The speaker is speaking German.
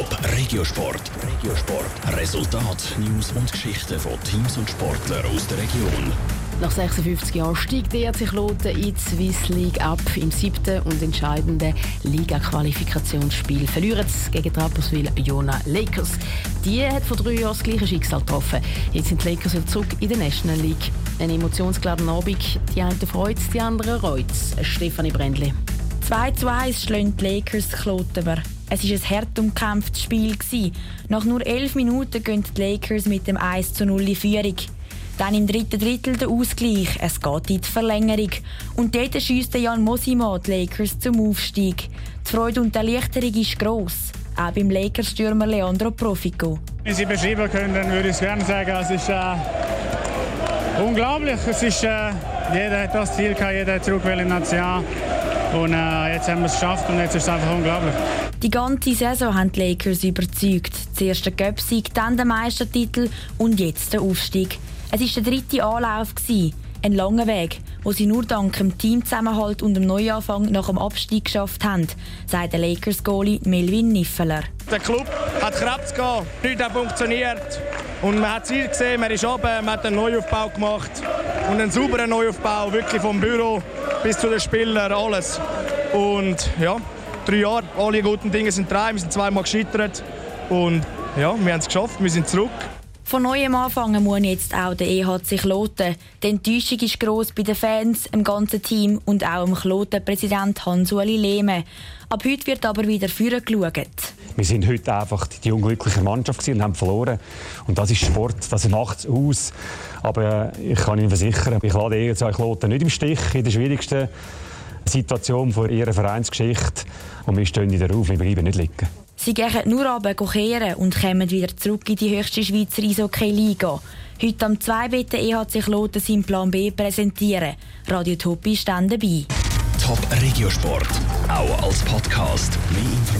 Top Regiosport. Regiosport. Resultat, News und Geschichten von Teams und Sportlern aus der Region. Nach 56 Jahren steigt der sich Kloten in die Swiss League ab. Im siebten und entscheidenden Liga-Qualifikationsspiel verlieren sie gegen Trapperswil Jona Lakers. Die hat vor drei Jahren das gleiche Schicksal getroffen. Jetzt sind die Lakers wieder zurück in der National League. Ein emotionsgeladener Abend. Die einen freut die anderen reut Stefanie Brändli. 2 zu 1 schlagen die Lakers Klotenber. Es war ein hart umkämpftes Spiel. Nach nur 11 Minuten gehen die Lakers mit dem 1 zu 0 in Führung. Dann im dritten Drittel der Ausgleich. Es geht in die Verlängerung. Und dort schießt Jan Mosima die Lakers zum Aufstieg. Die Freude und die Erleichterung ist gross. Auch beim Lakers-Stürmer Leandro Profico. Wenn Sie beschreiben können, würde ich es gerne sagen. Es ist äh, unglaublich. Es ist, äh, jeder hat das Ziel gehabt, jeder hat zurück in die Nation. Und äh, jetzt haben wir es geschafft und jetzt ist es einfach unglaublich. Die ganze Saison haben die Lakers überzeugt. Zuerst der Göpsieg, dann der Meistertitel und jetzt der Aufstieg. Es war der dritte Anlauf. Ein langer Weg, wo sie nur dank dem Teamzusammenhalt und dem Neuanfang nach dem Abstieg geschafft haben, sagt der Lakers-Goalie Melvin Niffeler. Der Club hat Krebs gehabt, nichts hat funktioniert. Und man hat Ziel gesehen, man ist oben, man hat einen Neuaufbau gemacht. Und einen sauberen Neuaufbau, wirklich vom Büro bis zu den Spielern, alles. Und ja, drei Jahre, alle guten Dinge sind drei, wir sind zweimal gescheitert. Und ja, wir haben es geschafft, wir sind zurück. Von neuem anfangen muss jetzt auch der EHC Kloten. Die Enttäuschung ist gross bei den Fans, im ganzen Team und auch im Kloten-Präsident Hans-Uli Lehme. Ab heute wird aber wieder führen geschaut. Wir sind heute einfach die unglückliche Mannschaft und haben verloren. Und das ist Sport, das macht es aus. Aber ich kann Ihnen versichern, ich lade die EHC Kloten nicht im Stich in der schwierigsten Situation von ihrer Vereinsgeschichte. Und wir stehen wieder auf, wir bleiben nicht liegen. Sie gehen nur runter kehren und kommen wieder zurück in die höchste Schweizer Eishockey-Liga. Heute am 2 bitte EHC Kloten seinen Plan B präsentieren. Radio Topi stand dabei. Top Regiosport, auch als Podcast. Mehr